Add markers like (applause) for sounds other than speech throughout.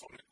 wonderful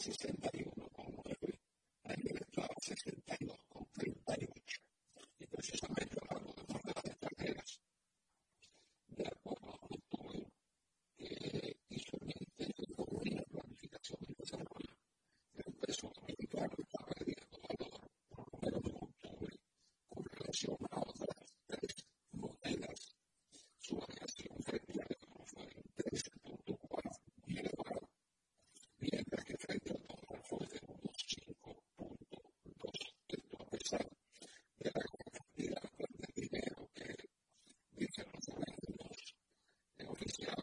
Sí. Yeah.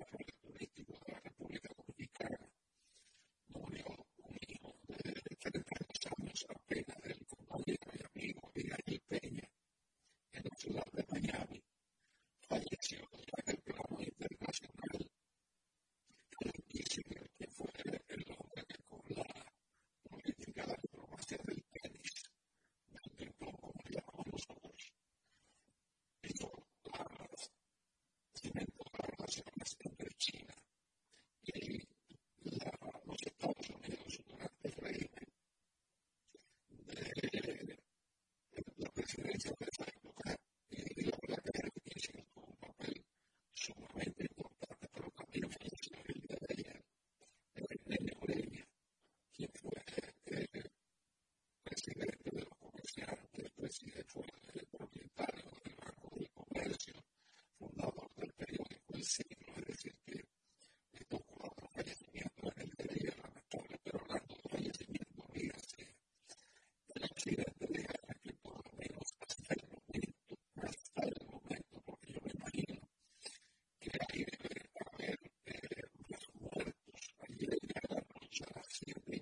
is you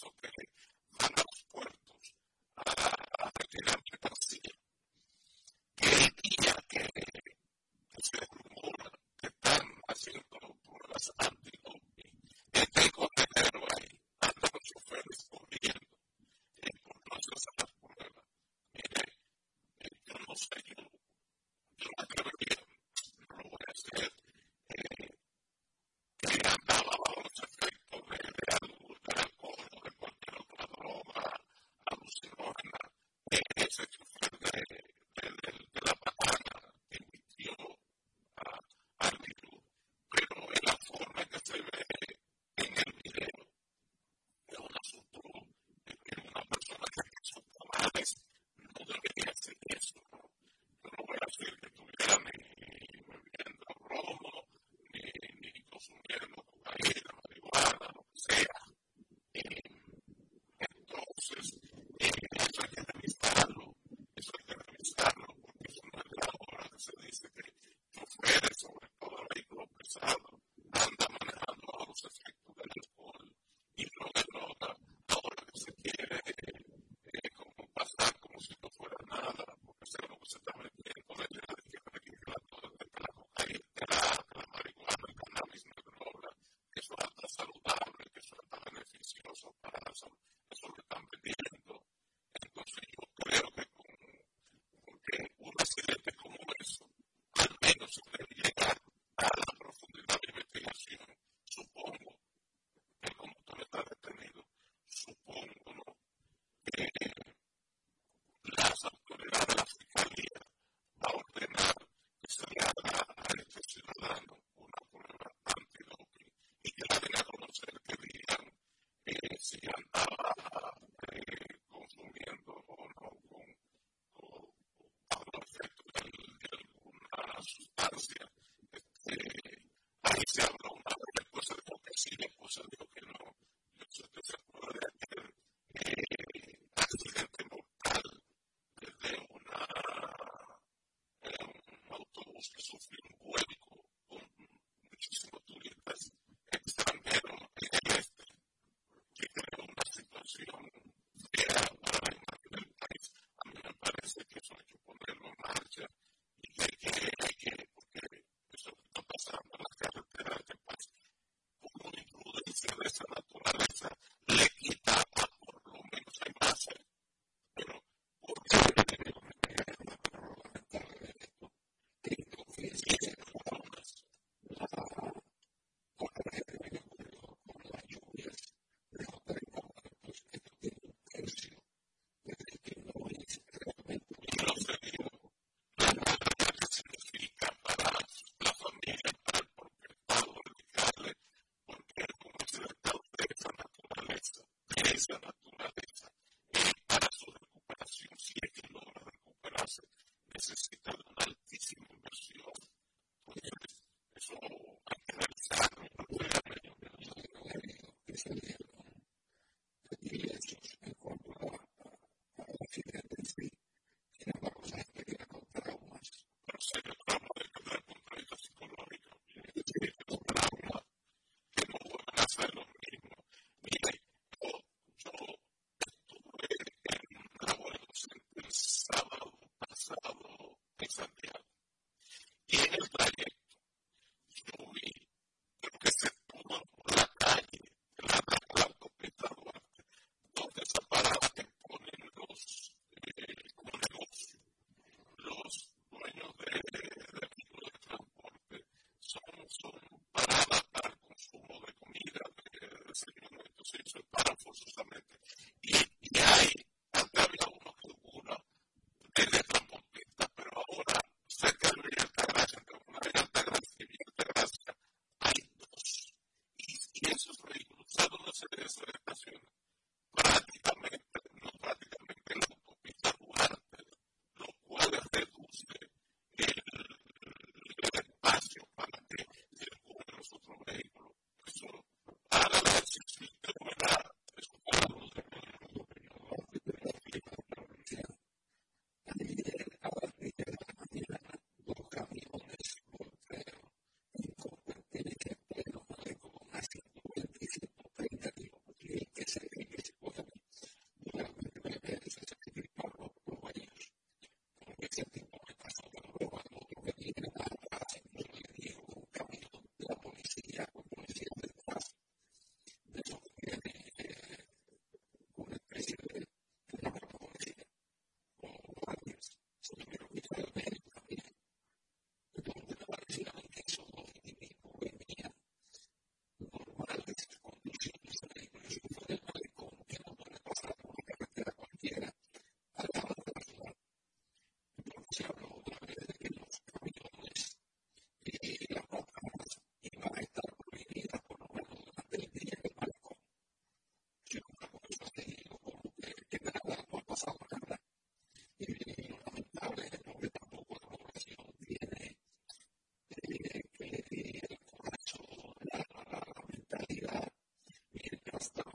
se andaba força justamente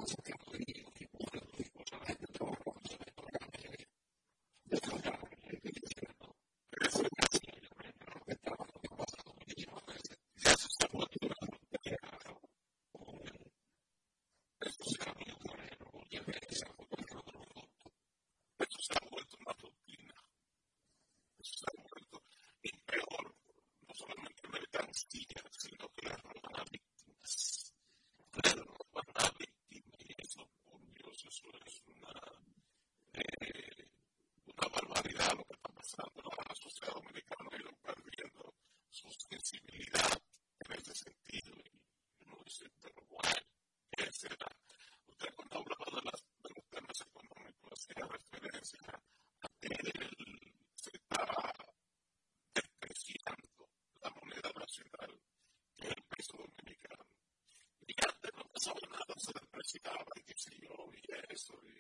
はい。en ese sentido y uno dice, pero bueno, ¿qué será? Usted cuando hablaba de, las, los temas económicos hacía referencia a que el, se estaba despreciando la moneda nacional, que es el peso dominicano. Y antes no pasaba nada, se despreciaba y qué sé y eso, y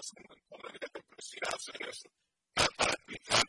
personas con, con una gran o sea, no para utilizar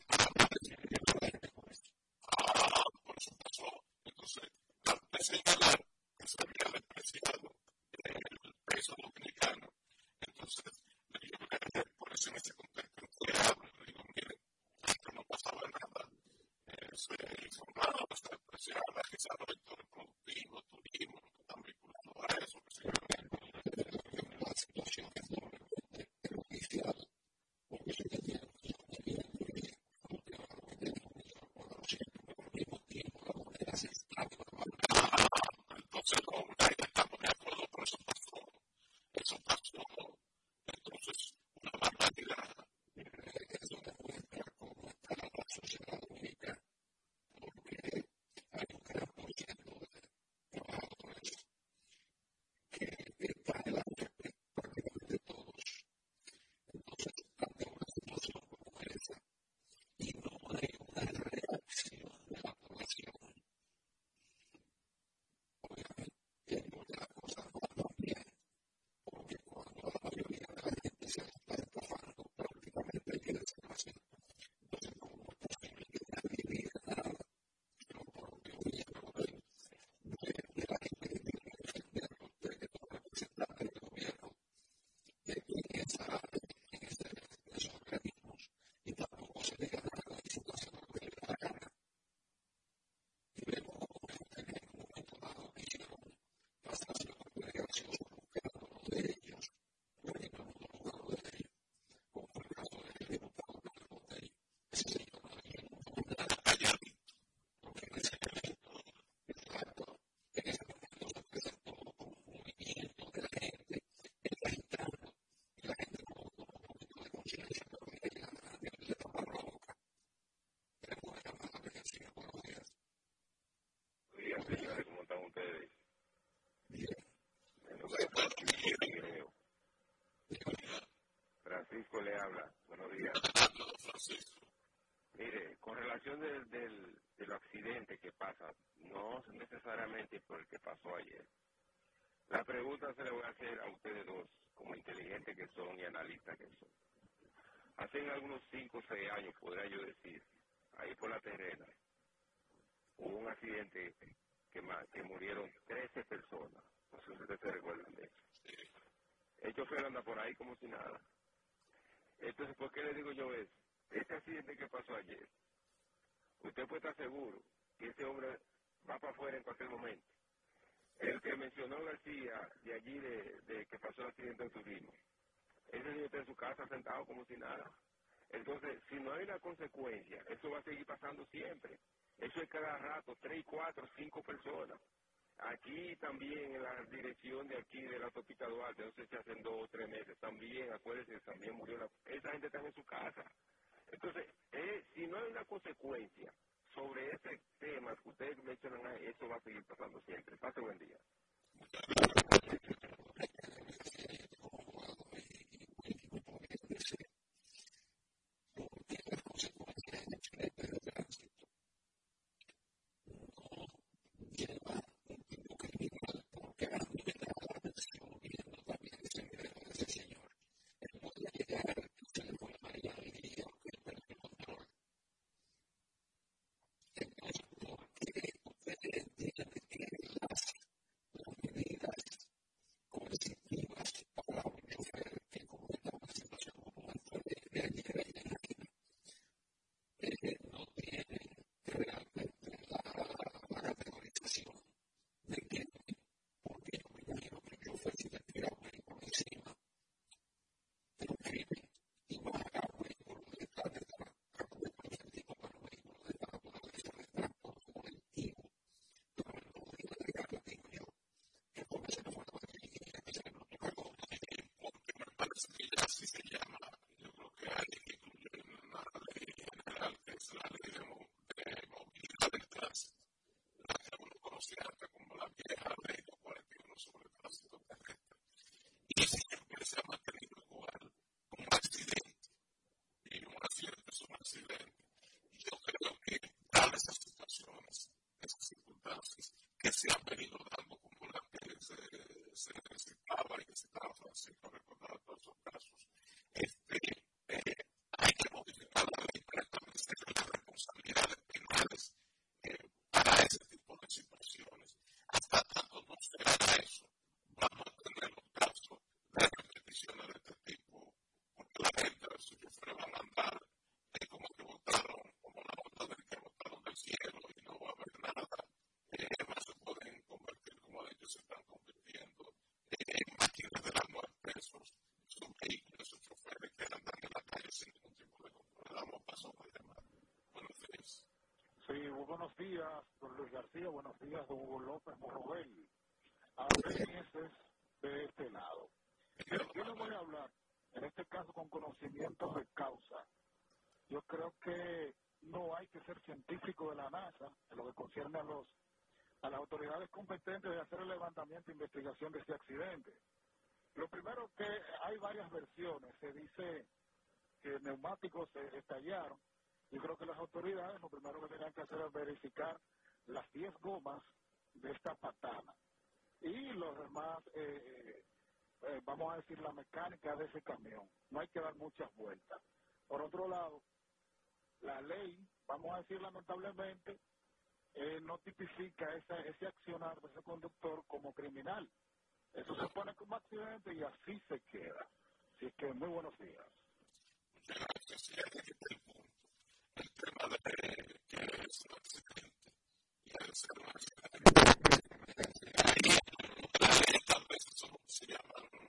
se le voy a hacer a ustedes dos, como inteligentes que son y analistas que son. Hace algunos 5 o 6 años, podría yo decir, ahí por la terrena, hubo un accidente que, que murieron 13 personas. No sé si ustedes se recuerdan de eso. El chofer anda por ahí como si nada. Entonces, ¿por qué le digo yo eso? (laughs) Este accidente que pasó ayer, usted puede estar seguro que ese hombre va para afuera en cualquier momento el que mencionó García, de allí de, que pasó el accidente de turismo, ese señor está en su casa sentado como si nada. Entonces, si no hay una consecuencia, eso va a seguir pasando siempre. Eso es cada rato, tres, cuatro, cinco personas. Aquí también en la dirección de aquí de la autopista Duarte, no sé si hacen dos o tres meses, también, acuérdense, también murió la... Esa gente está en su casa. Entonces, eh, si no hay una consecuencia, sobre ese tema que ustedes mencionan, eso va a seguir pasando siempre. Pase buen día. así se llama. Buenos días, don Luis García, buenos días, don Hugo López Morrobel. A veces de este lado. Yo le voy a hablar, en este caso con conocimientos de causa. Yo creo que no hay que ser científico de la NASA en lo que concierne a los a las autoridades competentes de hacer el levantamiento e investigación de este accidente. Lo primero que hay varias versiones. Se dice que neumáticos se estallaron. Yo creo que las autoridades lo primero que tenían que hacer es verificar las 10 gomas de esta patana y los demás, eh, eh, vamos a decir, la mecánica de ese camión. No hay que dar muchas vueltas. Por otro lado, la ley, vamos a decir lamentablemente, eh, no tipifica ese accionar de ese conductor como criminal. Eso se pone como accidente y así se queda. Así que muy buenos días. Pues, se llama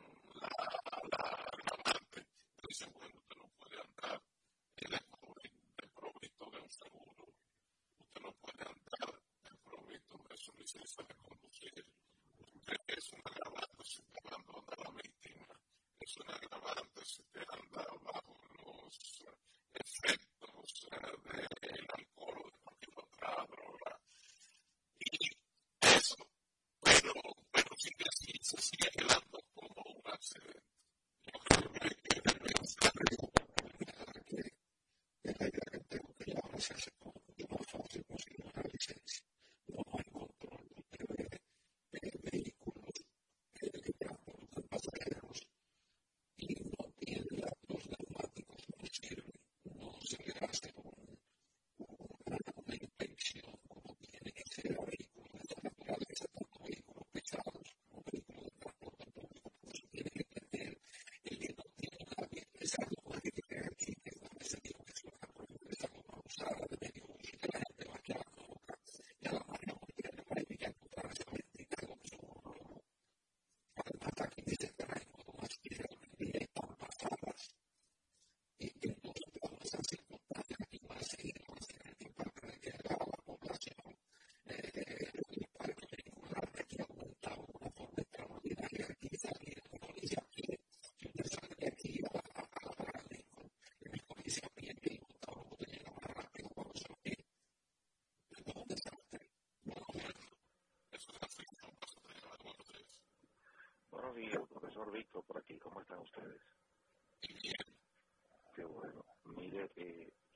que es un accidente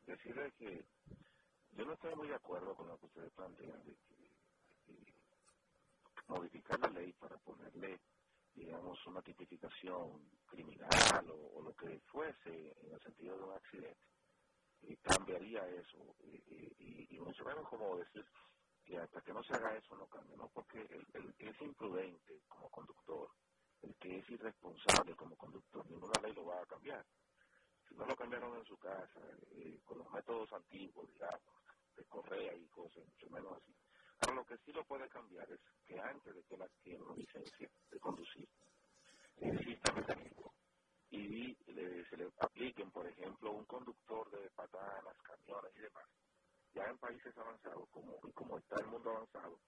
y al ser un que yo no estoy muy de acuerdo con lo que ustedes plantean de que modificar la ley para ponerle, digamos, una tipificación criminal o, lo que fuese en el sentido de un accidente, y cambiaría eso. Y, y, mucho menos como decir que hasta que no se haga eso no cambia, ¿no? Porque el, es imprudente como conductor, el que es irresponsable como conductor, ninguna ley lo va a cambiar si no lo cambiaron en su casa, eh, con los métodos antiguos, digamos, de correa y cosas, mucho menos así. Ahora, lo que sí lo puede cambiar es que antes de que él adquiera una licencia de conducir, exista mecanismo y se le apliquen, por ejemplo, un conductor de patanas, camiones y demás, ya en países avanzados, como, como está el mundo avanzado,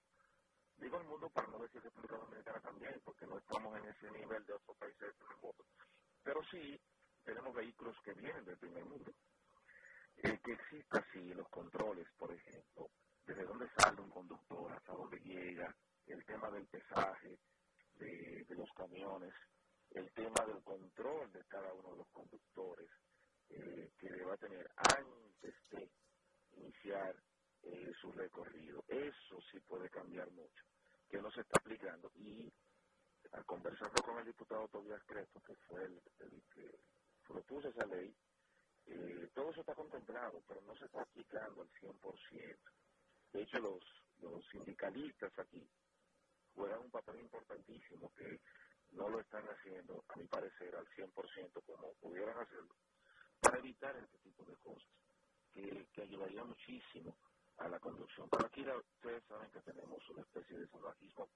digo el mundo para no decir que República Dominicana también, porque no estamos en ese nivel de otros países del mundo, pero sí tenemos vehículos que vienen del primer mundo. El que exista así los controles, por ejemplo, desde dónde sale un conductor, hasta dónde llega, el tema del pesaje de, los camiones, el tema del control de cada uno de los conductores eh, que deba tener antes de iniciar eh, su recorrido. Eso sí puede cambiar mucho, que no se está aplicando. Y conversando con el diputado Tobias Crespo, que fue el que propuso esa ley, eh, todo eso está contemplado, pero no se está aplicando al 100%. De hecho, los, los sindicalistas aquí juegan un papel importantísimo que no lo están haciendo, a mi parecer, al 100% como pudieran hacerlo, para evitar este tipo de cosas, que, que ayudaría muchísimo a la conducción. Pero aquí ustedes saben que tenemos una especie de salvajismo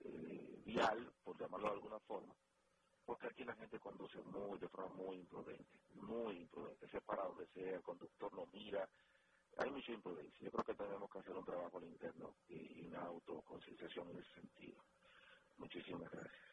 eh, vial, por llamarlo de alguna forma, porque aquí la gente conduce muy, de forma muy imprudente, muy imprudente, sea para donde sea, el conductor no mira, hay mucha imprudencia. Yo creo que tenemos que hacer un trabajo interno y una autoconcienciación en ese sentido. Muchísimas. Gracias.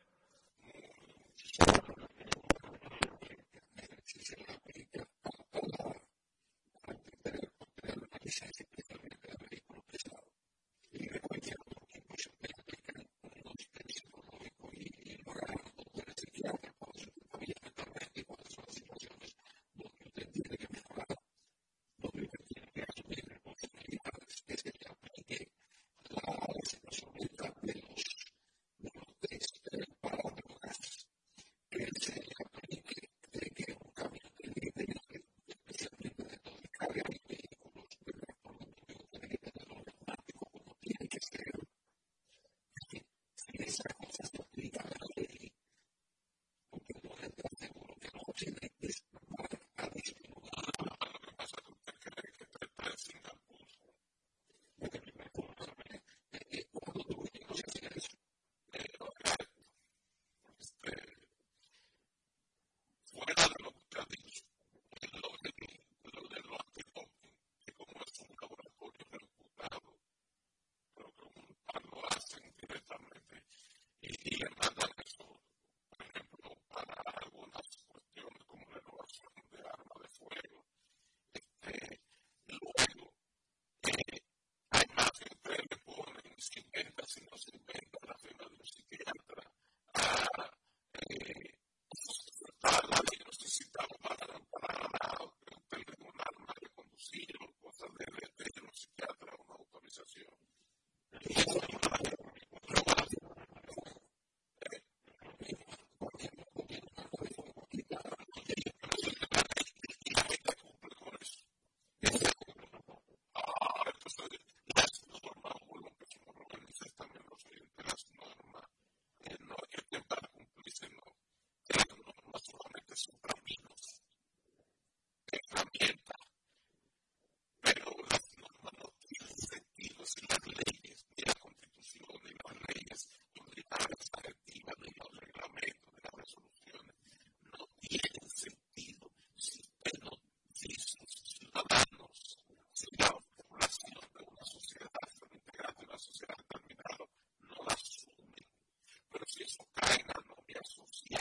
si eso cae en la anomia social.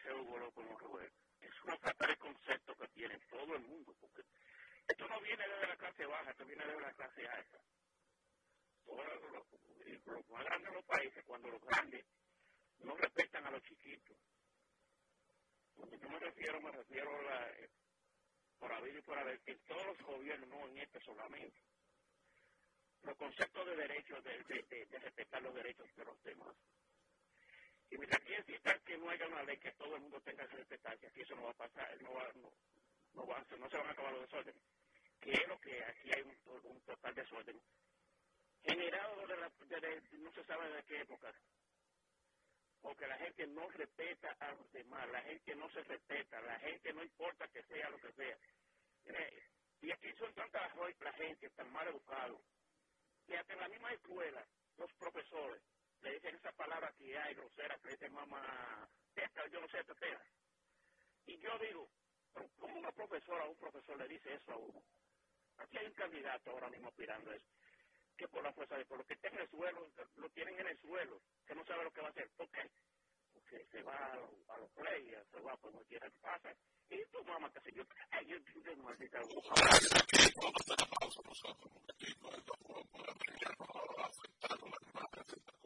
dice Hugo López Monroe, es una falta de concepto que tiene todo el mundo, porque esto no viene desde la clase baja, esto viene desde la clase alta. Todos los, los más grandes de los países, cuando los grandes no respetan a los chiquitos. Cuando yo me refiero, me refiero a la, eh, por haber y por haber, que todos los gobiernos, no en este solamente, los conceptos de derechos, de, de respetar los derechos de los demás. Y mientras que insistan que no haya una ley que todo el mundo tenga que respetar, que aquí eso no va a pasar, no, va, no, no, va, no se van a acabar los desórdenes. Que es lo que aquí hay un, total desorden. Generado de, de, no se sabe de qué época. Porque la gente no respeta a los demás, la gente no se respeta, la gente no importa que sea lo que sea. Y aquí son tantas la gente tan mal educados que hasta en la misma escuela los profesores le dicen esa palabra que hay grosera, que dicen mamá, teta, yo no sé, tetera. Y yo digo, ¿cómo una profesora o un profesor le dice eso a uno? Aquí hay un candidato ahora mismo aspirando a eso, que por la fuerza de por lo que está en el suelo, lo tienen en el suelo, que no sabe lo que va a hacer. ¿Por qué? Porque se va a, los, a players, se va por cualquiera que pasa. Y tu mamá, que se yo, ay, yo, yo, yo, maldita. Hacer pausa nosotros, porque aquí no es lo que la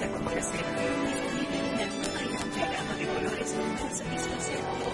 la comparación. En una amplia de colores, con.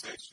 says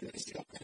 municipal más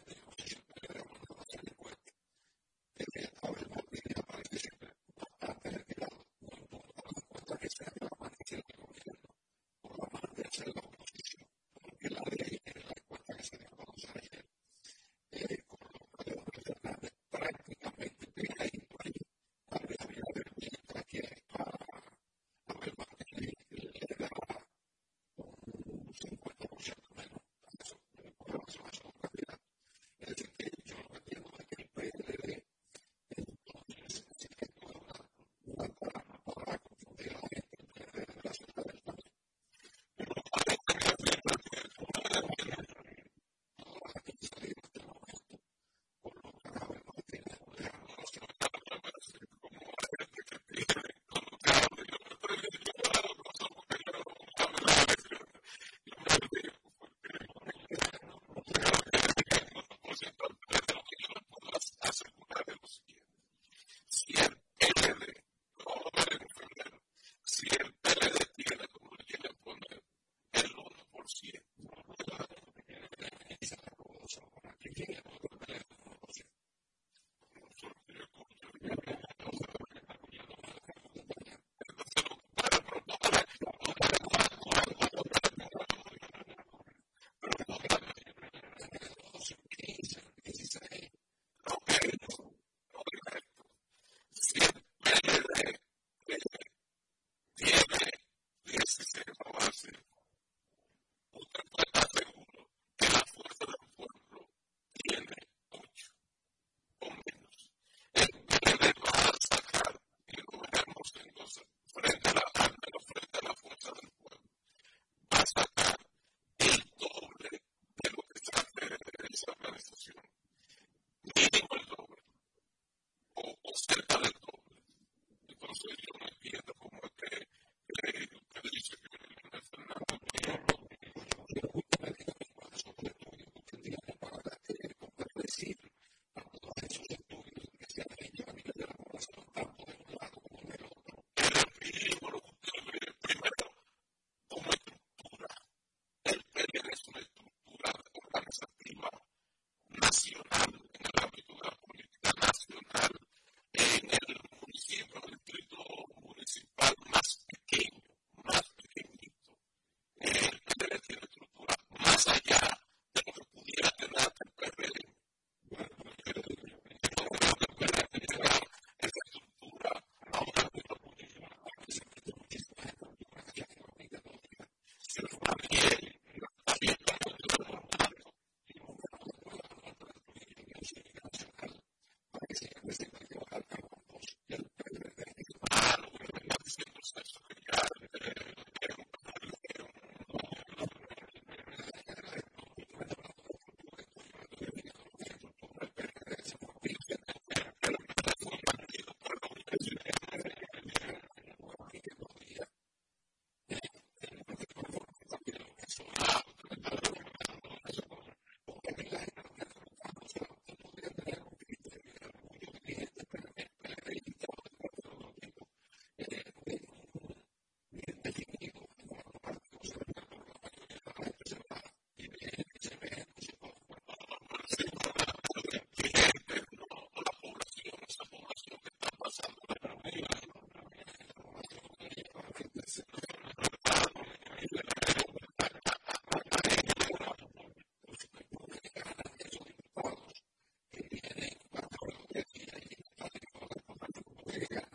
Yeah.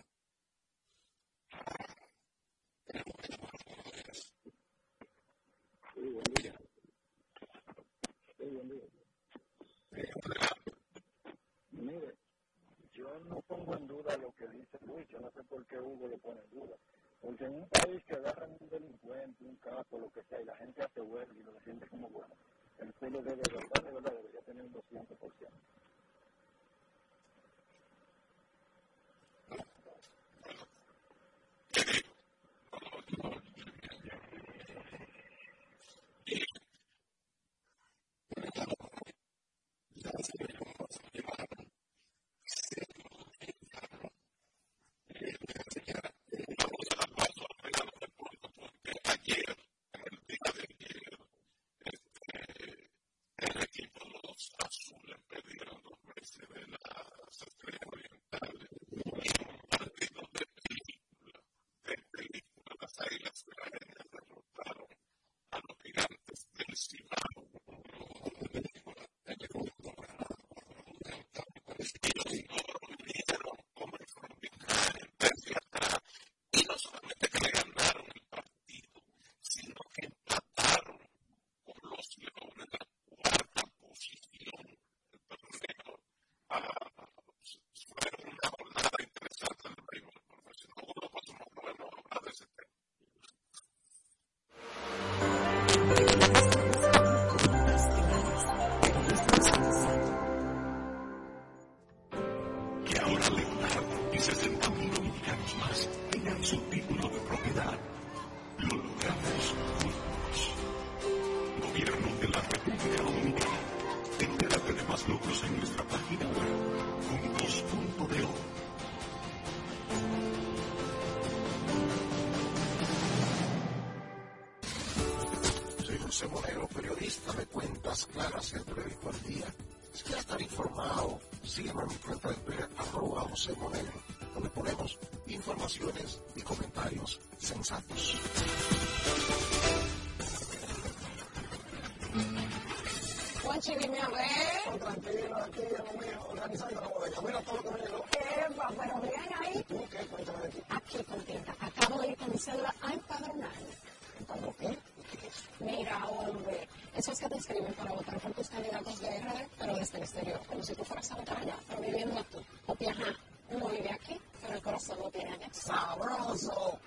Right. ponemos el modelo, donde ponemos informaciones y comentarios sensatos. Juanchi, dime a ver. Con tranquilo, aquí ya organizando la bodega. Mira todo lo que me llegó. Epa, pero vean ahí. ¿Tú qué? Cuéntame de aquí. Ah, aquí, contenta. Acabo de ir con mi célula a empadronar. ¿Empadronar qué? Mira, hombre, esos que te escriben para votar por tus candidatos de RD, pero desde el exterior, como si tú We're also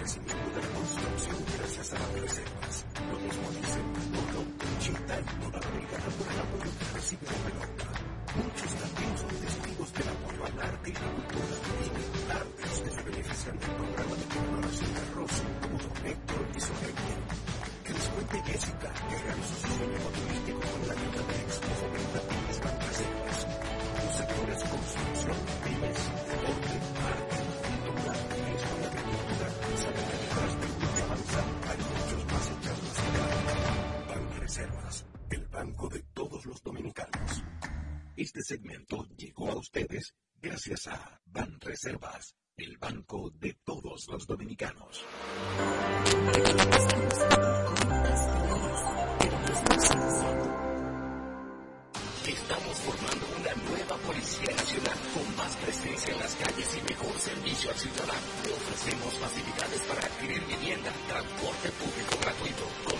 crecimiento de la construcción gracias a las reservas. Lo mismo dicen Oro, Chita y Nueva Americana por el apoyo que recibe la pelota. Muchos también son testigos del apoyo al arte y la cultura y los que se benefician del programa de colaboración de Rosy, como Don Héctor y Soleil. Que les cuente Jessica, que realizó su sueño ustedes gracias a Banreservas, el banco de todos los dominicanos. Estamos formando una nueva Policía Nacional con más presencia en las calles y mejor servicio al ciudadano. Le ofrecemos facilidades para adquirir vivienda, transporte público gratuito, condiciones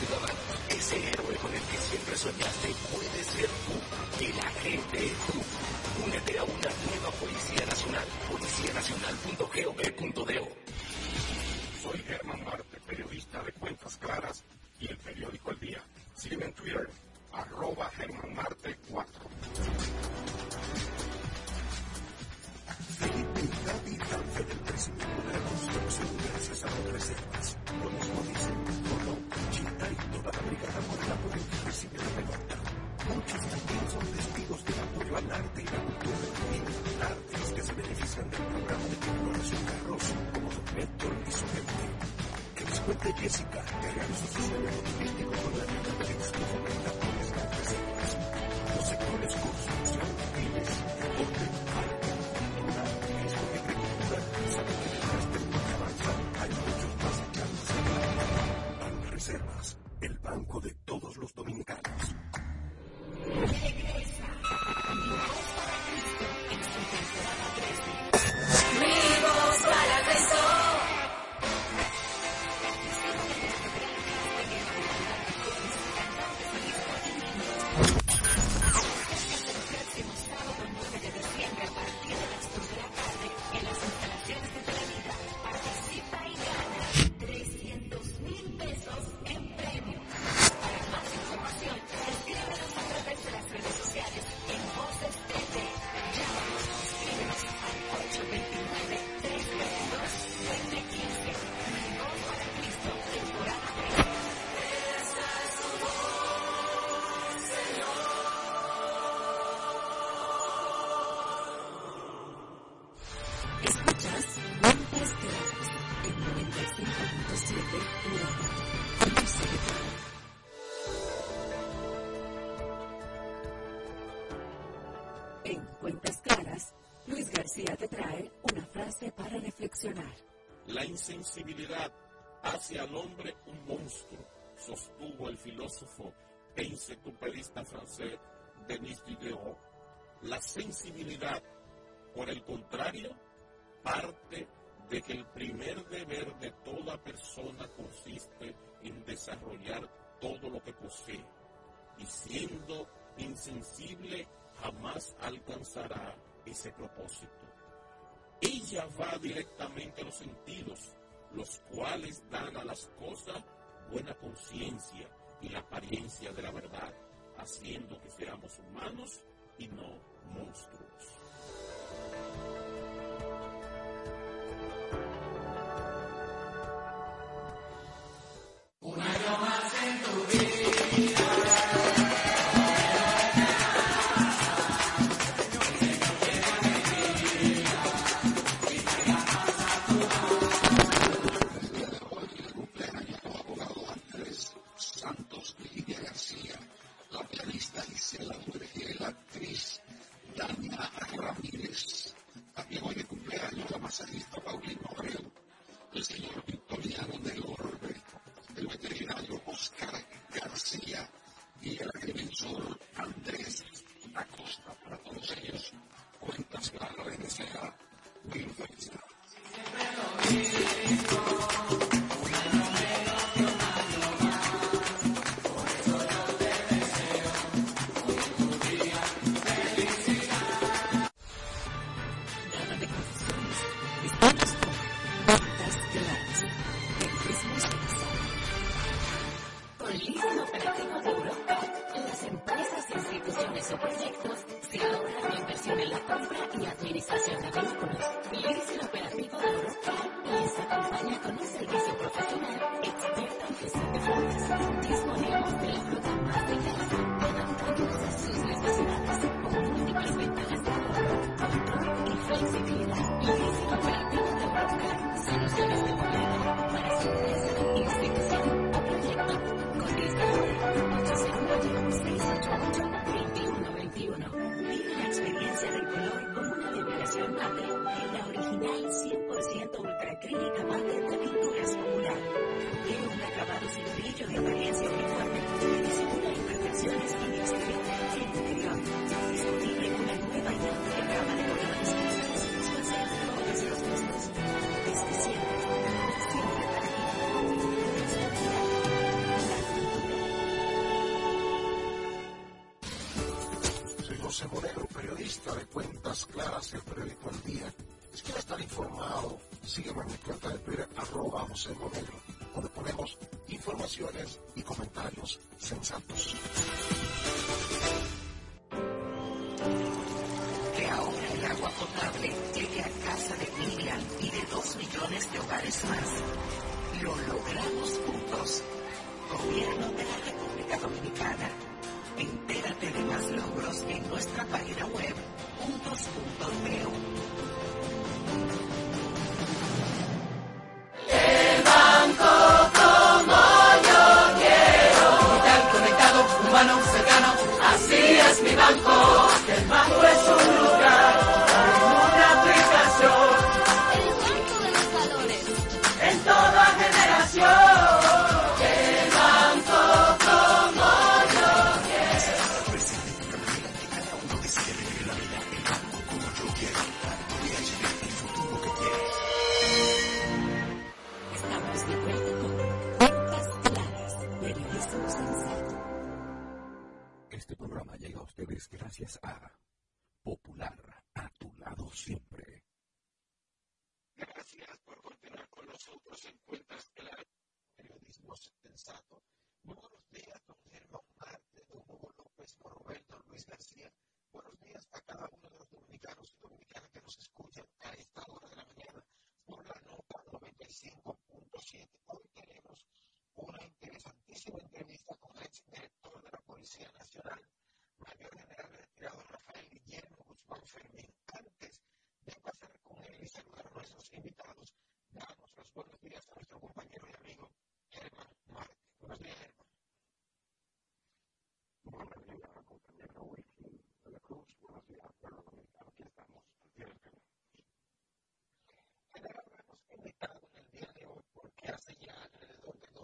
ciudadanos. Ese héroe con el que siempre soñaste puede ser tú. El agente tú. Únete a una nueva Policía Nacional. Policianacional.gov.do soy Germán Marte, periodista de Cuentas Claras y el periódico El Día. Sígueme en Twitter, arroba Germán Marte 4. Felicidad y cambio del crecimiento de la construcción gracias a las Cuente Jessica, su La insensibilidad hace al hombre un monstruo, sostuvo el filósofo e enciclopedista francés Denis Diderot. La sensibilidad, por el contrario, parte de que el primer deber de toda persona consiste en desarrollar todo lo que posee, y siendo insensible jamás alcanzará ese propósito. Ella va directamente a los sentidos, los cuales dan a las cosas buena conciencia y la apariencia de la verdad, haciendo que seamos humanos y no monstruos.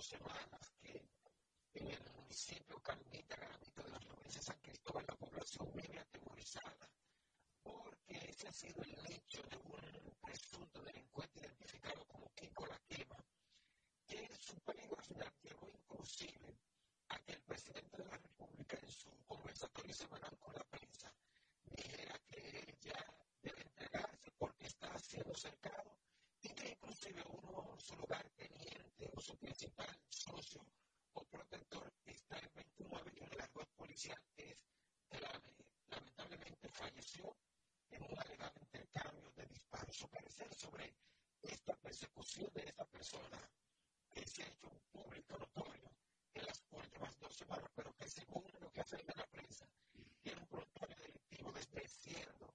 semanas que en el municipio Carmita Granito de las Luces San Cristóbal la población vive atemorizada porque ese ha sido el hecho de un presunto delincuente identificado como Kiko La Quema, que en su peligrosidad llevó inclusive a que el presidente de la República en su conversatorio semanal con la prensa dijera que ella debe entregarse porque está siendo cercado y que inclusive uno de su lugar su principal socio o protector está en 29 y una de las dos policías es eh, lamentablemente falleció en un alegado intercambio de disparos. Su parecer sobre esta persecución de esta persona que se ha hecho un público notorio en las últimas dos semanas, pero que según lo que afirma la prensa, tiene un prontuario delictivo desde siendo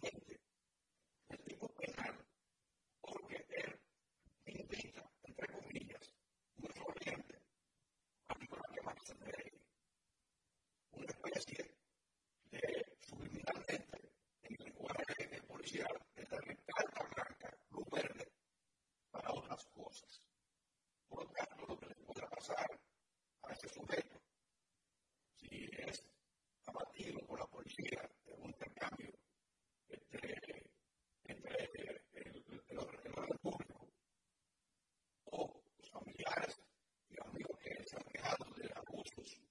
especie de subliminalmente en el lenguaje de policial de darle carta blanca, luz verde, para otras cosas. Por lo tanto, lo que le pueda pasar a ese sujeto, si es abatido por la policía en un intercambio entre, entre el ordenador del público o familiares y amigos que se han quejado de abusos.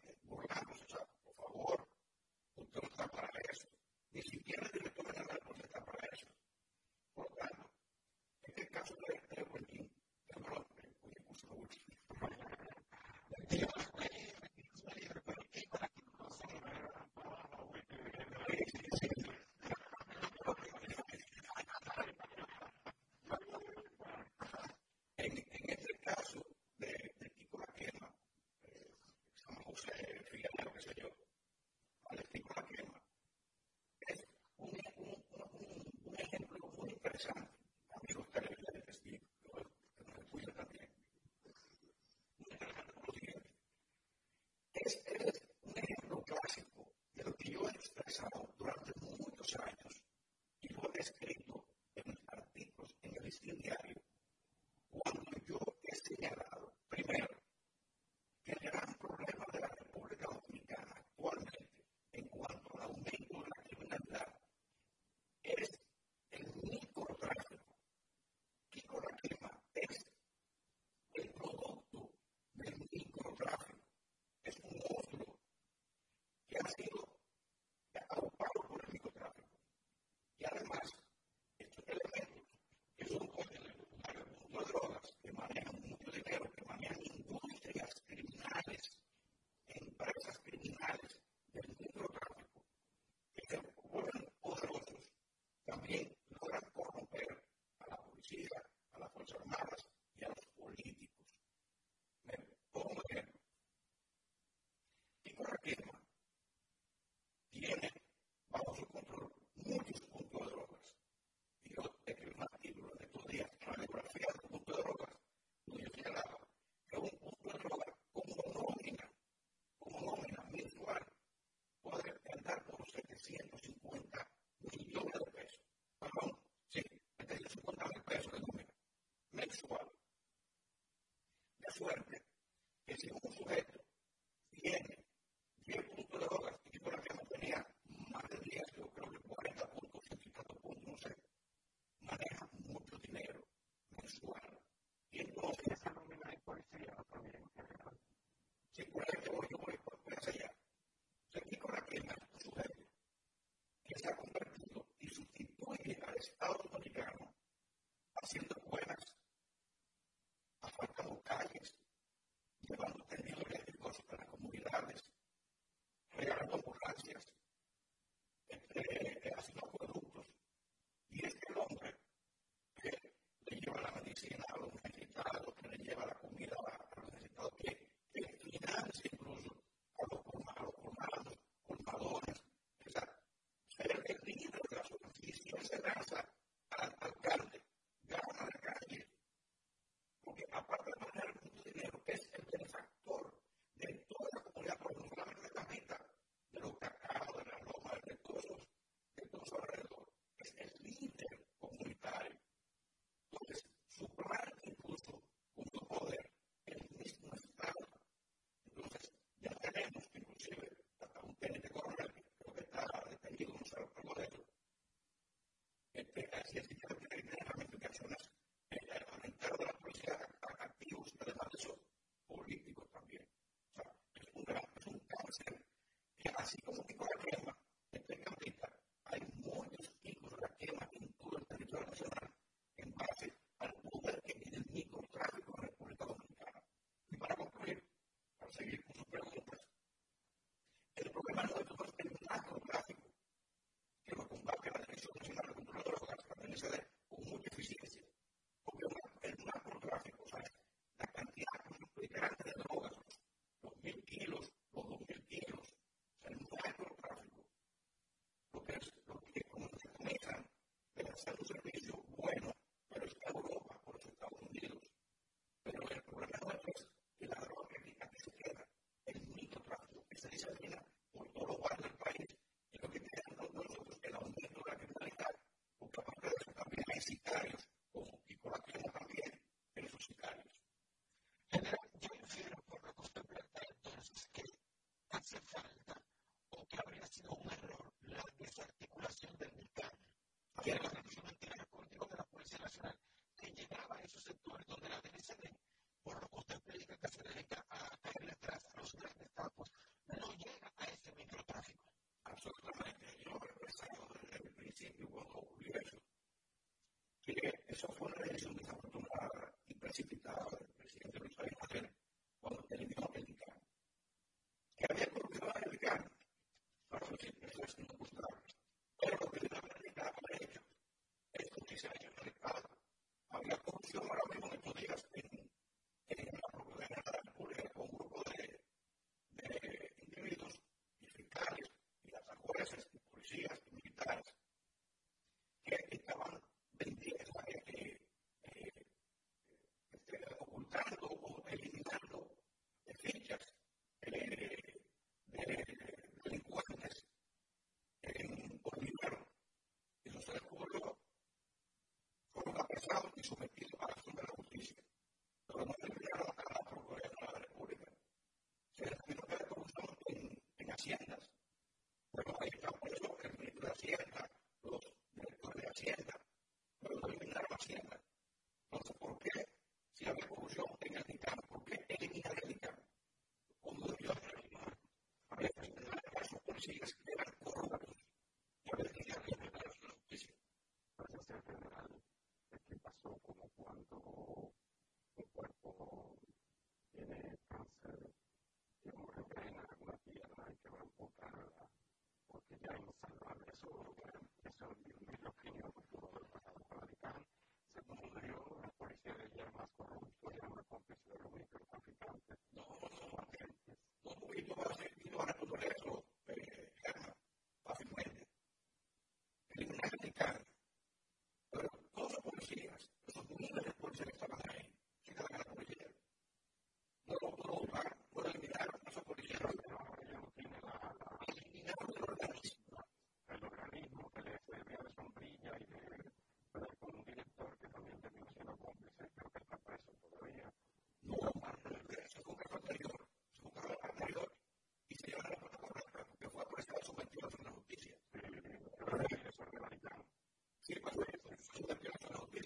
para leer. Ni siquiera le puedo dar gracias. hace falta o que habría sido un error la desarticulación del mercado. Había la rendición entera contigo de la Policía Nacional que llegaba a esos sectores donde la DNCD, por los costes públicos que se dedica a caerle atrás a los grandes capos, no llega a ese microtráfico. Absolutamente. Yo, empresario desde el principio, cuando a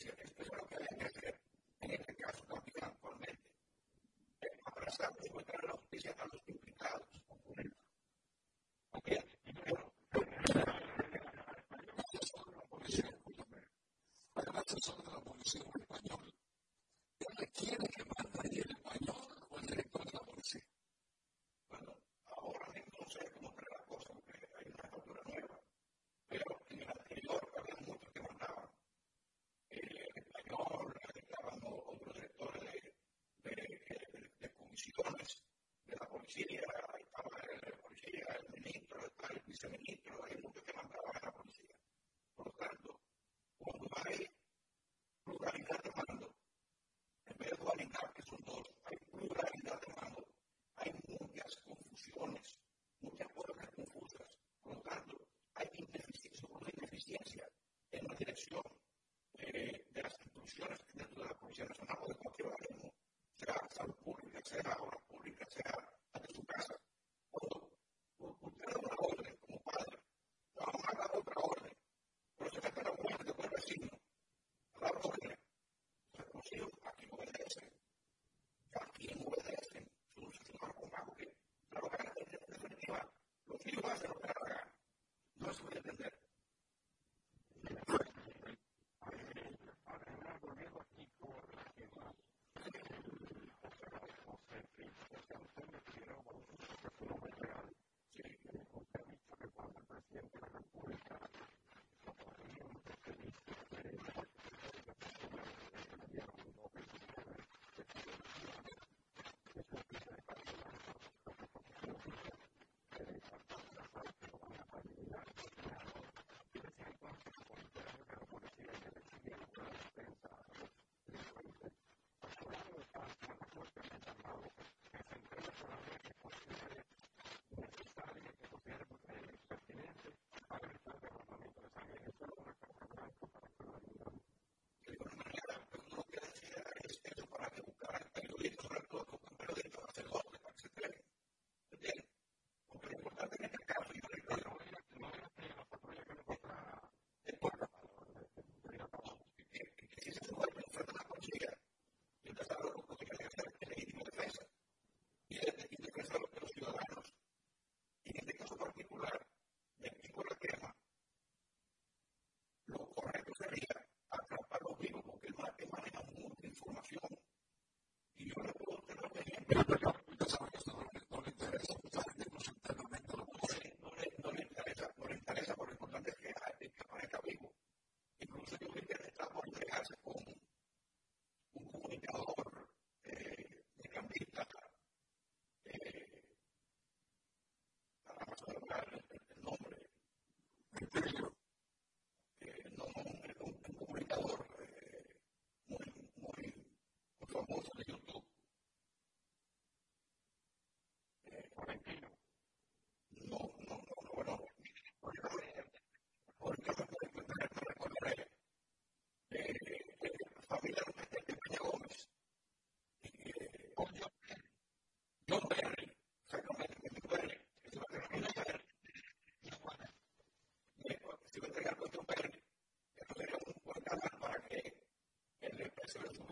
Gracias.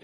Él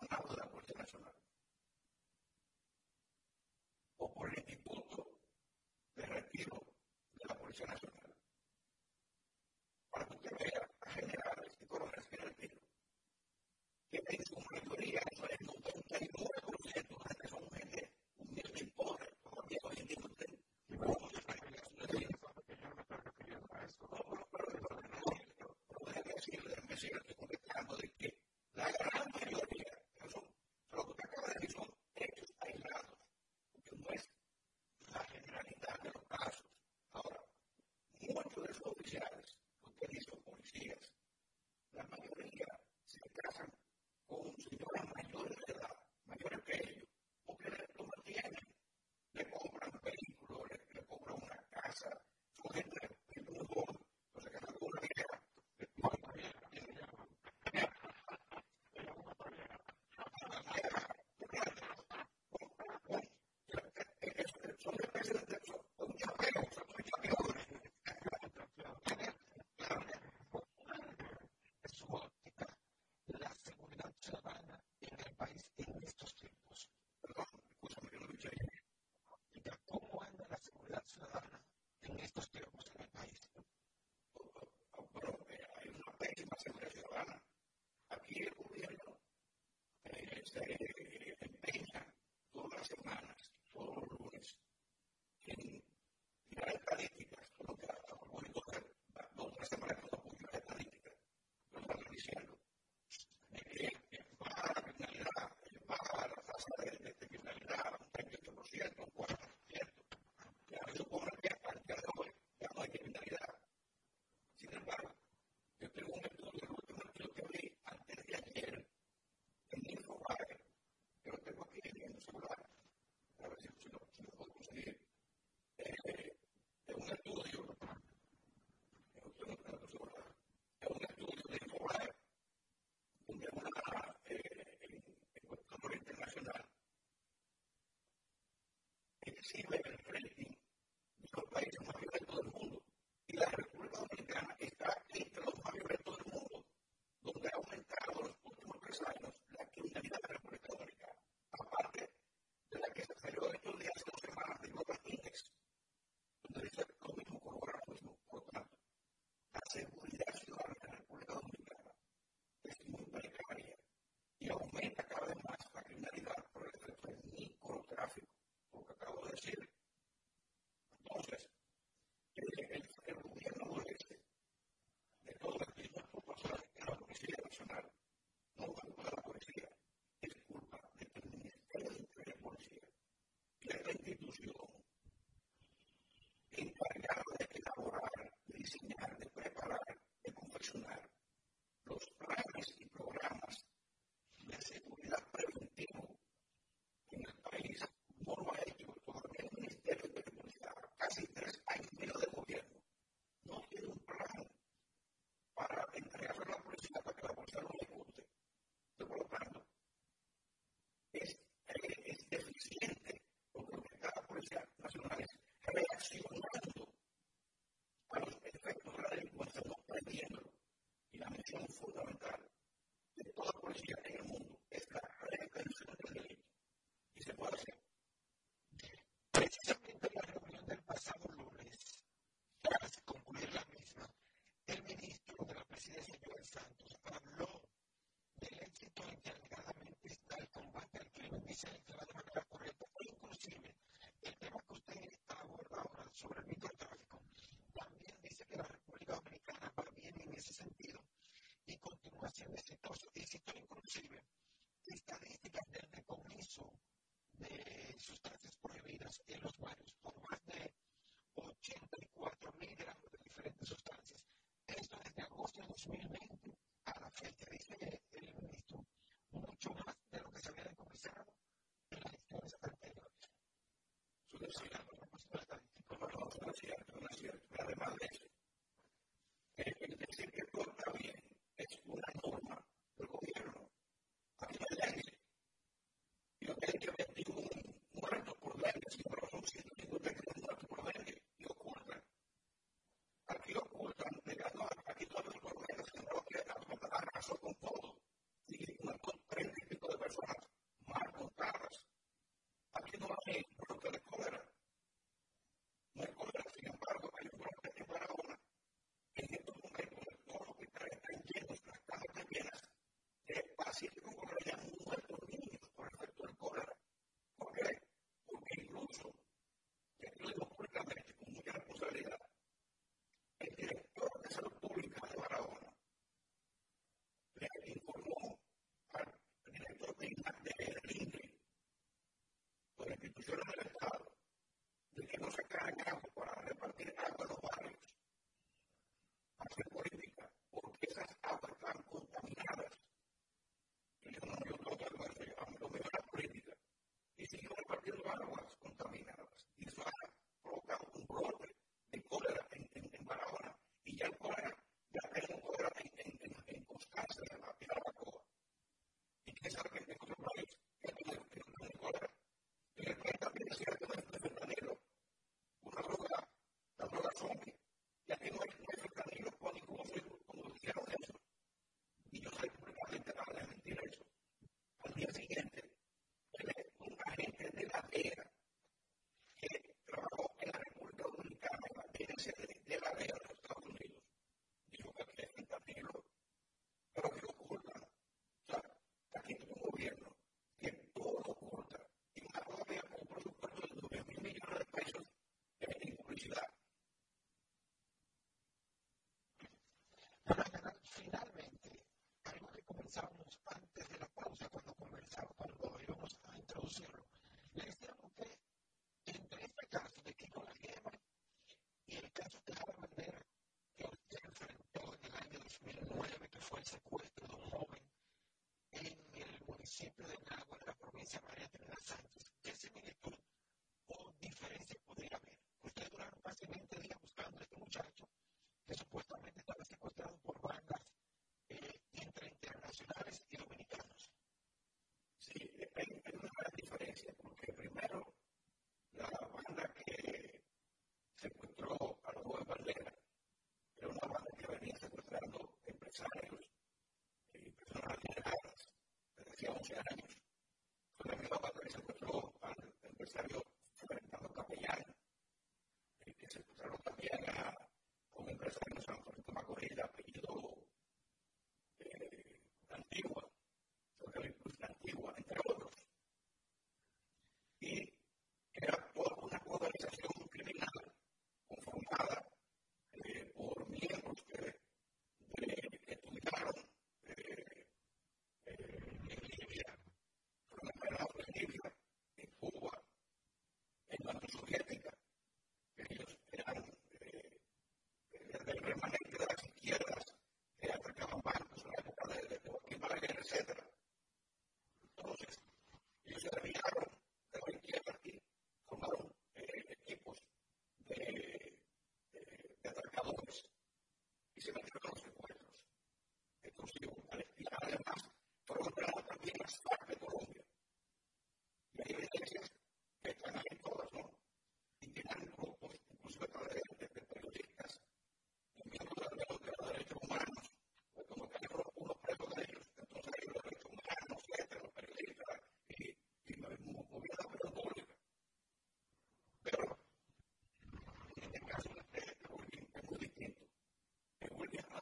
de la Policía Nacional. O por el Instituto de Retiro de la Policía Nacional. Para que usted vea a generales y colores que retiro que en su mayoría eso es 99% de que son gente humilde y pobre todavía hoy en día usted no se está refiriendo a eso. No, pero déjeme decirle déjeme Presidente Trump. Un día recibe el frente. ese sentido y continúa siendo exitoso. Y cito inclusive estadísticas del decomiso de sustancias prohibidas en los barrios por más de 84 mil gramos de diferentes sustancias. Esto desde agosto de 2020 funcionarios. Entonces, mi papá también se encontró al empresario yeah.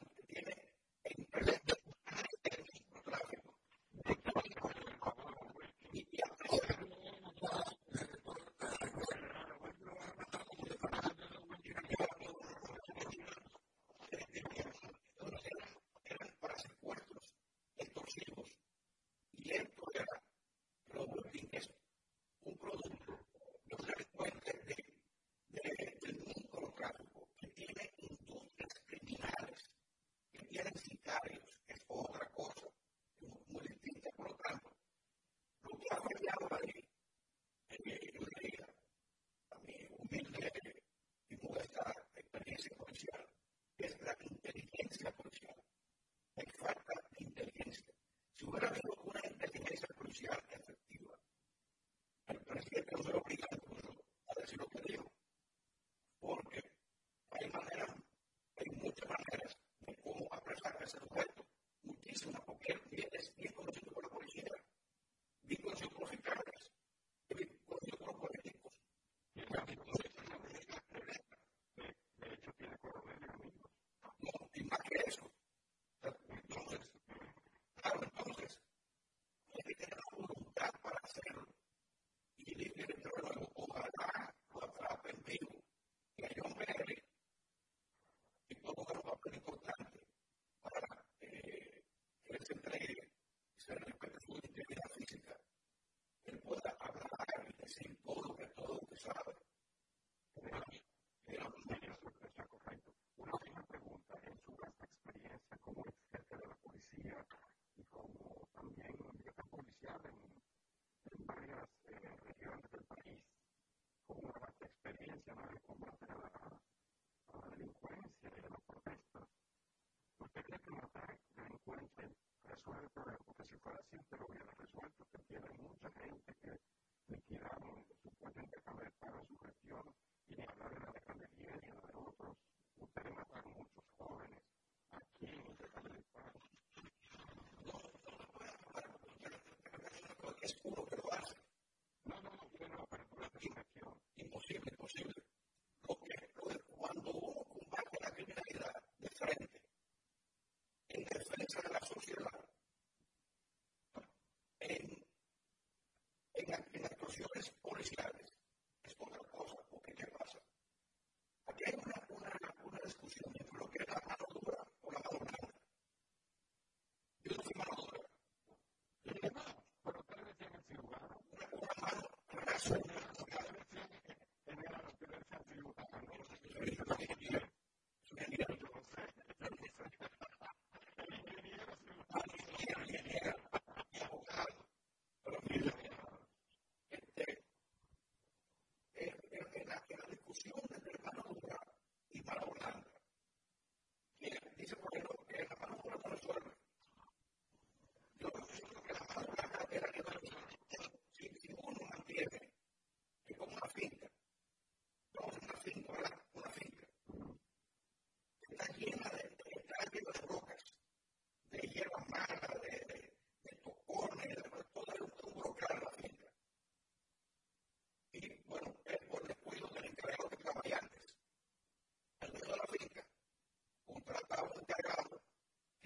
she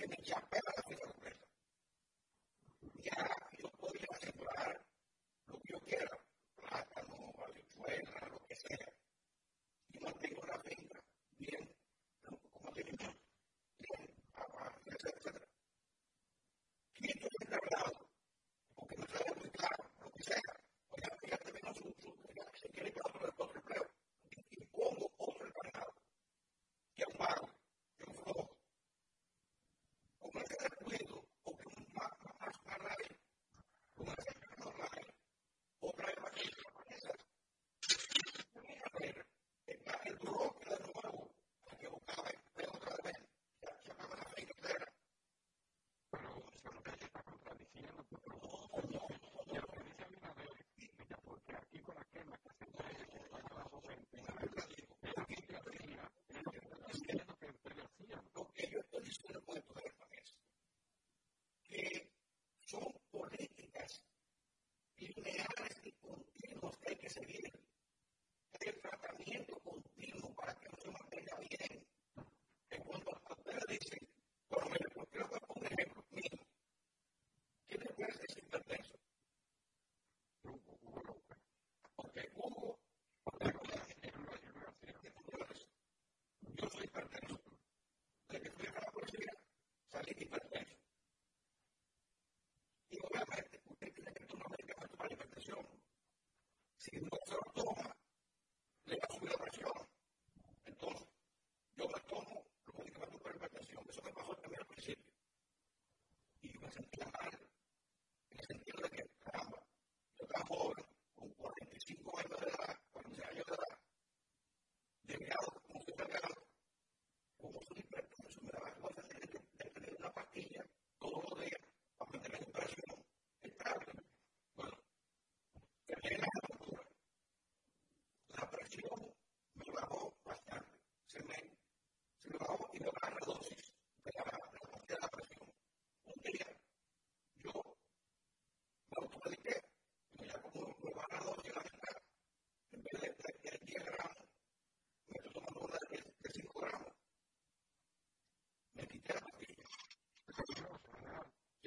que que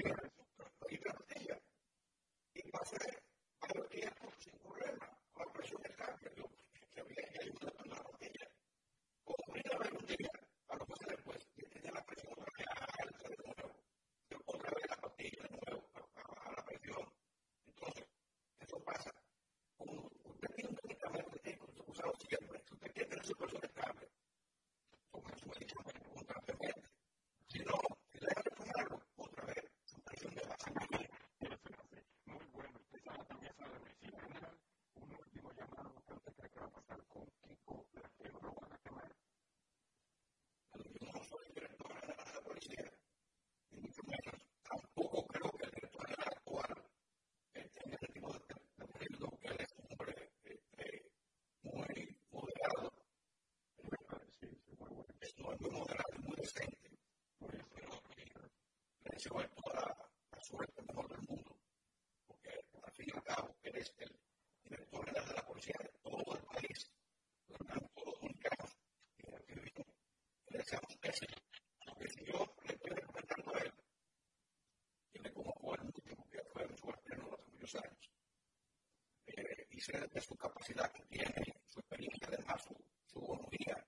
Yeah. es muy moderado y muy decente, pues creo que le deseo toda la suerte mejor del mundo, porque al fin y al cabo él es el director general de la policía de todo el país, de todos los dominicanos que han vivido. Le deseamos éxito, porque si yo le estoy representando a él, tiene como poder mucho, que fue su gobierno hace muchos años, eh, y su capacidad que tiene, su experiencia, además su, su honoría.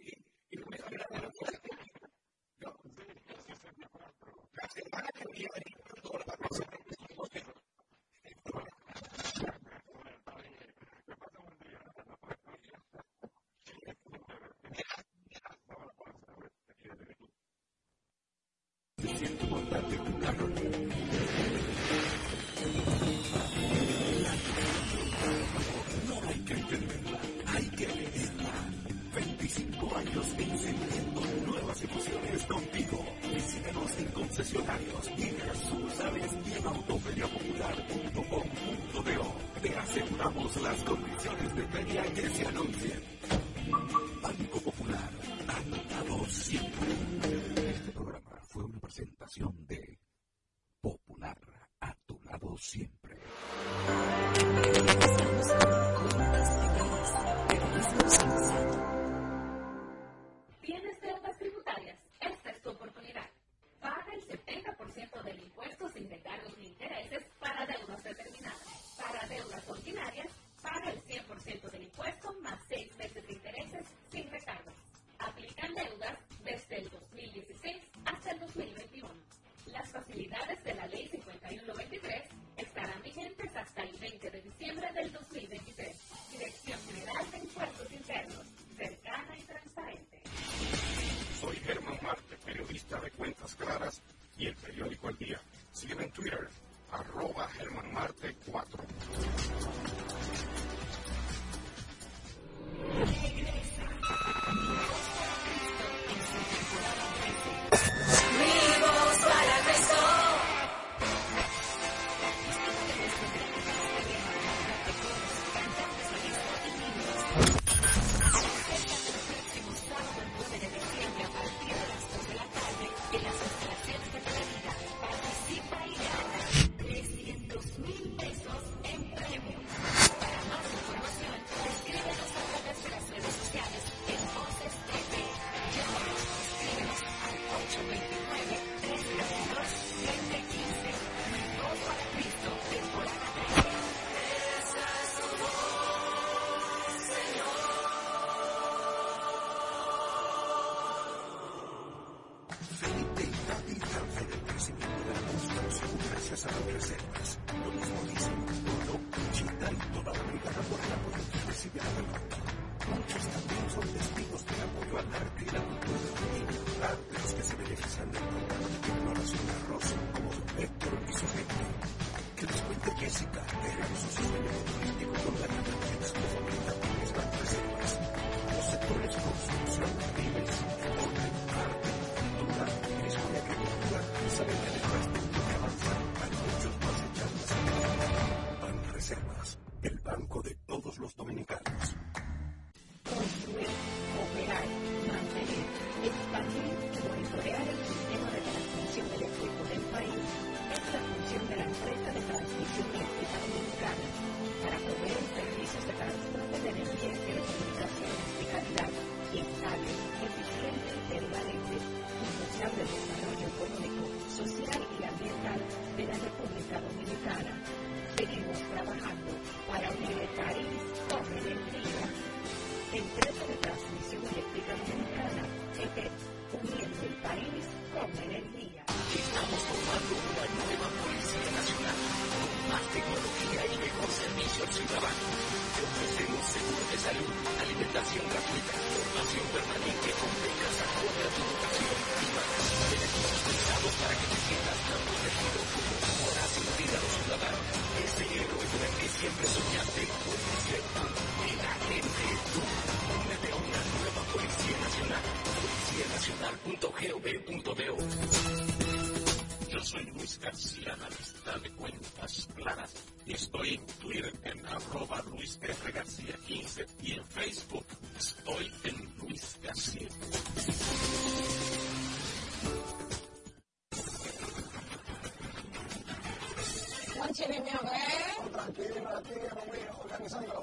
siempre. arroba Luis R. García 15 y en Facebook estoy en Luis García. Juan Chirimio, ¿eh? Tranquilo, tranquilo, muy organizando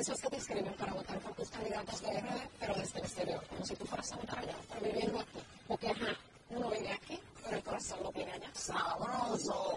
esos que te inscriben para votar por tus candidatos de RD, pero desde el exterior, como si tú fueras a votar allá, pero viviendo aquí. Porque, ajá, uno vive aquí, pero el corazón lo tiene allá. ¡Sabroso!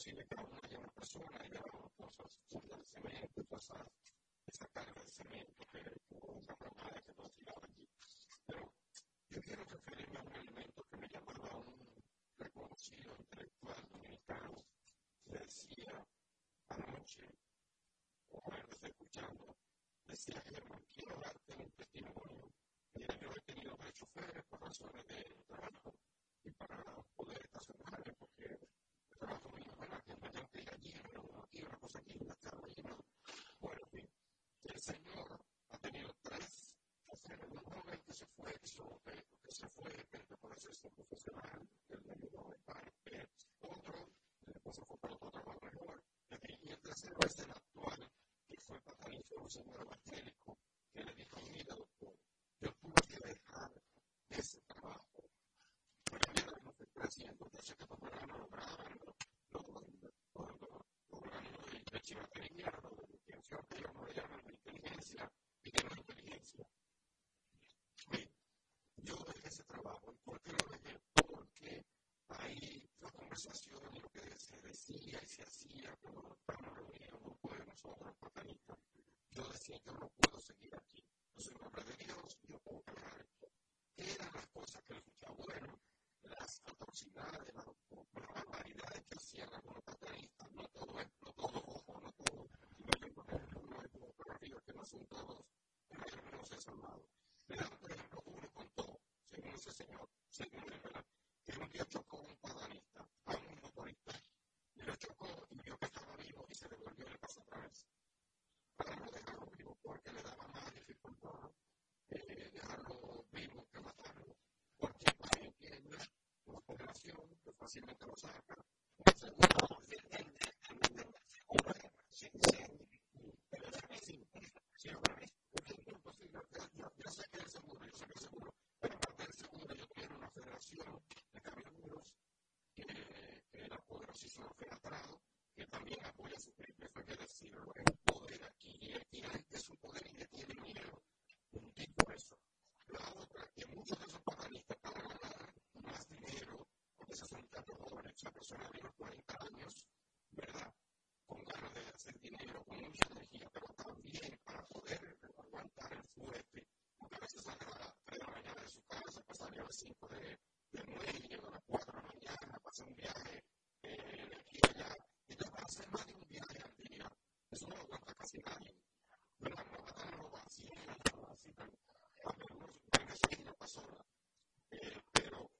posible que aún haya una persona y hagamos cosas sobre el cemento, cosas, esa carga de cemento que hubo una ramada que nos tiraba allí. Pero yo quiero referirme a un elemento que me llamaba un reconocido intelectual dominicano que decía anoche, o verlos escuchando, decía Germán, quiero darte un testimonio. Mira, yo he tenido tres choferes por razones señor evangélico, que le dijo, mira, doctor, yo tuve que dejar ese trabajo. Pero mira, no estoy yo sé que tu programa lograban, logrando de chivatería, de intención que ellos no le llaman de inteligencia, y que inteligencia. Yo dejé ese trabajo. ¿Y por qué lo dejé? Porque ahí la conversación, lo que se decía y se hacía, cuando estábamos reunidos, un grupo de nosotros, decía, yo no puedo seguir aquí. Yo soy un hombre de Dios, yo puedo crear esto. ¿Qué eran las cosas que le escuchaba? Bueno, las atrocidades, las, las barbaridades que hacían algunos patanistas, no todo es, no todo ojo, no todo. No hay por ejemplo, no hay como por arriba, que no son todos, pero hay algunos salvados. Le dan, por ejemplo, uno contó, según ese señor, según él, ¿verdad? que un día chocó un padanista a un motorista y lo chocó y vio que estaba vivo y se devolvió y le pasó otra vez. Para no dejarlo vivo, porque le daba más dificultad eh, dejarlo vivo que matarlo. Porque para él tiene una población que fácilmente lo saca. Es es quiero una federación de la que también apoya que decirlo, el poder aquí, y que su poder un que patanistas para ganar más dinero, porque esos son esa persona de unos 40 años, ¿verdad? Con ganas de hacer dinero, con mucha energía, pero también para poder aguantar el fuerte, porque veces sale a las 3 de la mañana de su casa, pasaría a las 5 de, de muelle, a las 4 de la mañana, pasa un viaje eh, de y te va a hacer más de un viaje al día. Eso no lo aguanta casi nadie. ¿Verdad? No va a dar lo vacío, no así, pero a algunos van a seguir una persona. Eh, pero,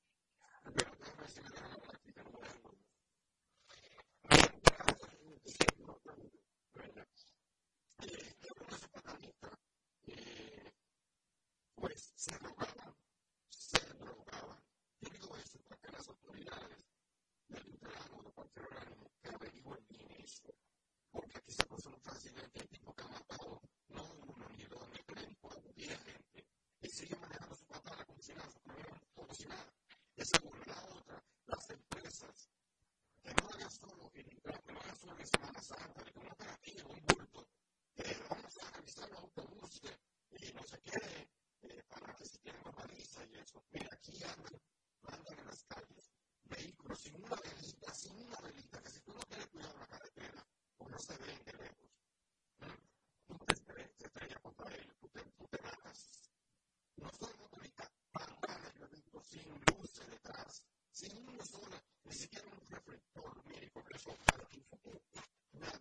pero déjame decirle la verdad aquí que no voy a pues se drogaban, se drogaban. Yo digo eso porque las autoridades del Interano de cualquier organismo que averigüen bien eso. Porque aquí se puso accidente, el tipo que ha matado no uno, ni dos, ni tres, ni cuatro, diez gente. Y sigue manejando su patada como si nada, como si nada. Esa es la otra, las empresas que no hagan solo en que no hagan solo en Semana Santa, que un operativo, un bulto, vamos a revisar los autobuses y no sé qué, eh, para que se tienen una baliza y eso. Mira, aquí andan, andan en las calles vehículos sin una velita, sin una velita, que si tú no tienes cuidado en la carretera, pues no se ven de lejos. Tú te estrellas, te contra él, tú te, tú te matas. No son motoristas, bandanas, yo digo, sin luces detrás, sin una sola, ni siquiera un reflector, mire, porque eso para ti, nada.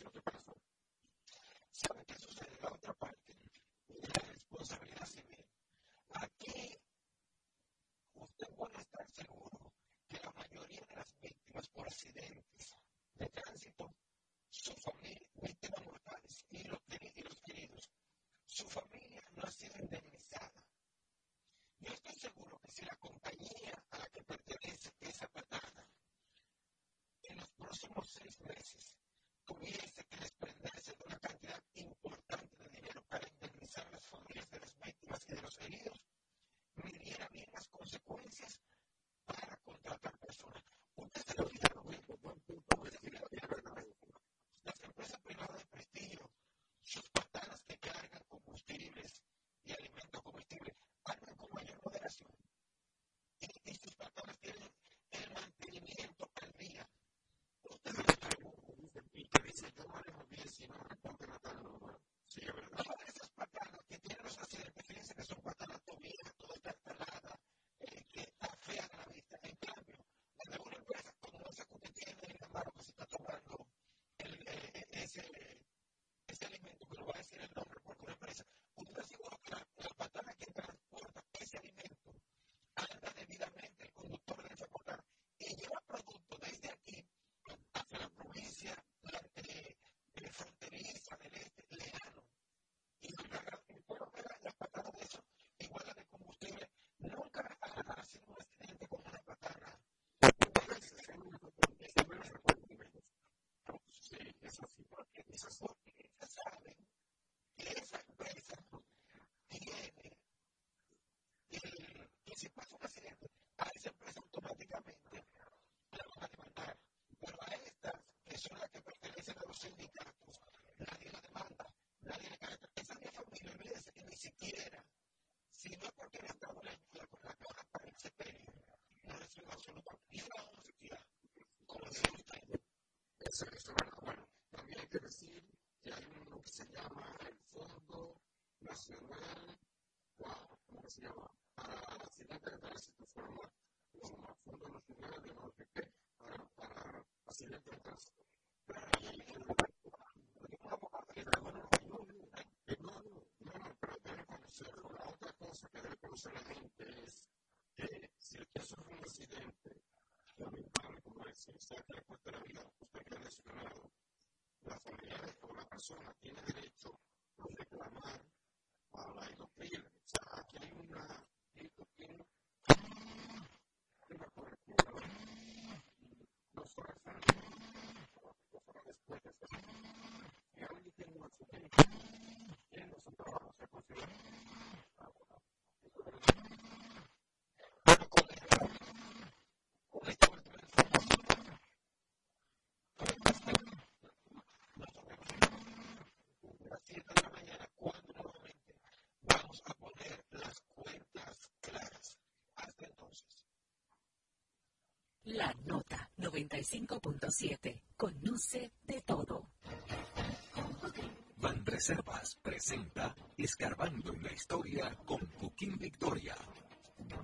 It is a slow sea que le cueste la vida, usted que ha lesionado, la familia o la persona tiene derecho a reclamar a la IDOPIL. O sea, aquí hay una IDOPIL, una cobertura, dos horas antes, dos horas después de ese y alguien tiene un accidente, tiene su trabajo, se considera. Bueno, con esta cobertura de información, las 7 de la mañana, cuando nuevamente vamos a poner las cuentas claras. Hasta entonces. La nota 95.7. Conoce de todo. Banreservas presenta Escarbando en la Historia con Joaquín Victoria.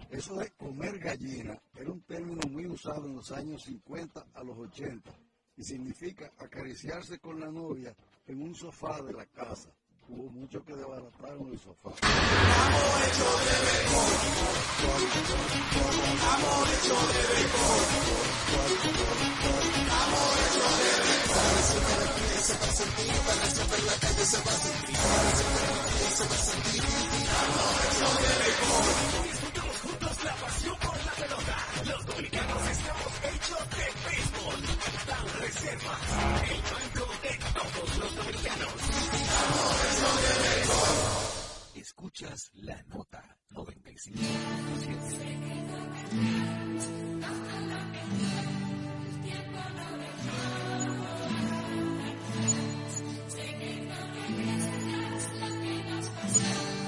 Eso de comer gallina era un término muy usado en los años 50 a los 80 y significa acariciarse con la novia en un sofá de la casa. Hubo mucho que desbarataron el sofá. Juntos la pasión por la pelota. Los dominicanos estamos hechos de béisbol. Banreservas, el banco de todos los dominicanos. Escuchas la nota 95. Nothing else, nothing else, nothing else, nothing.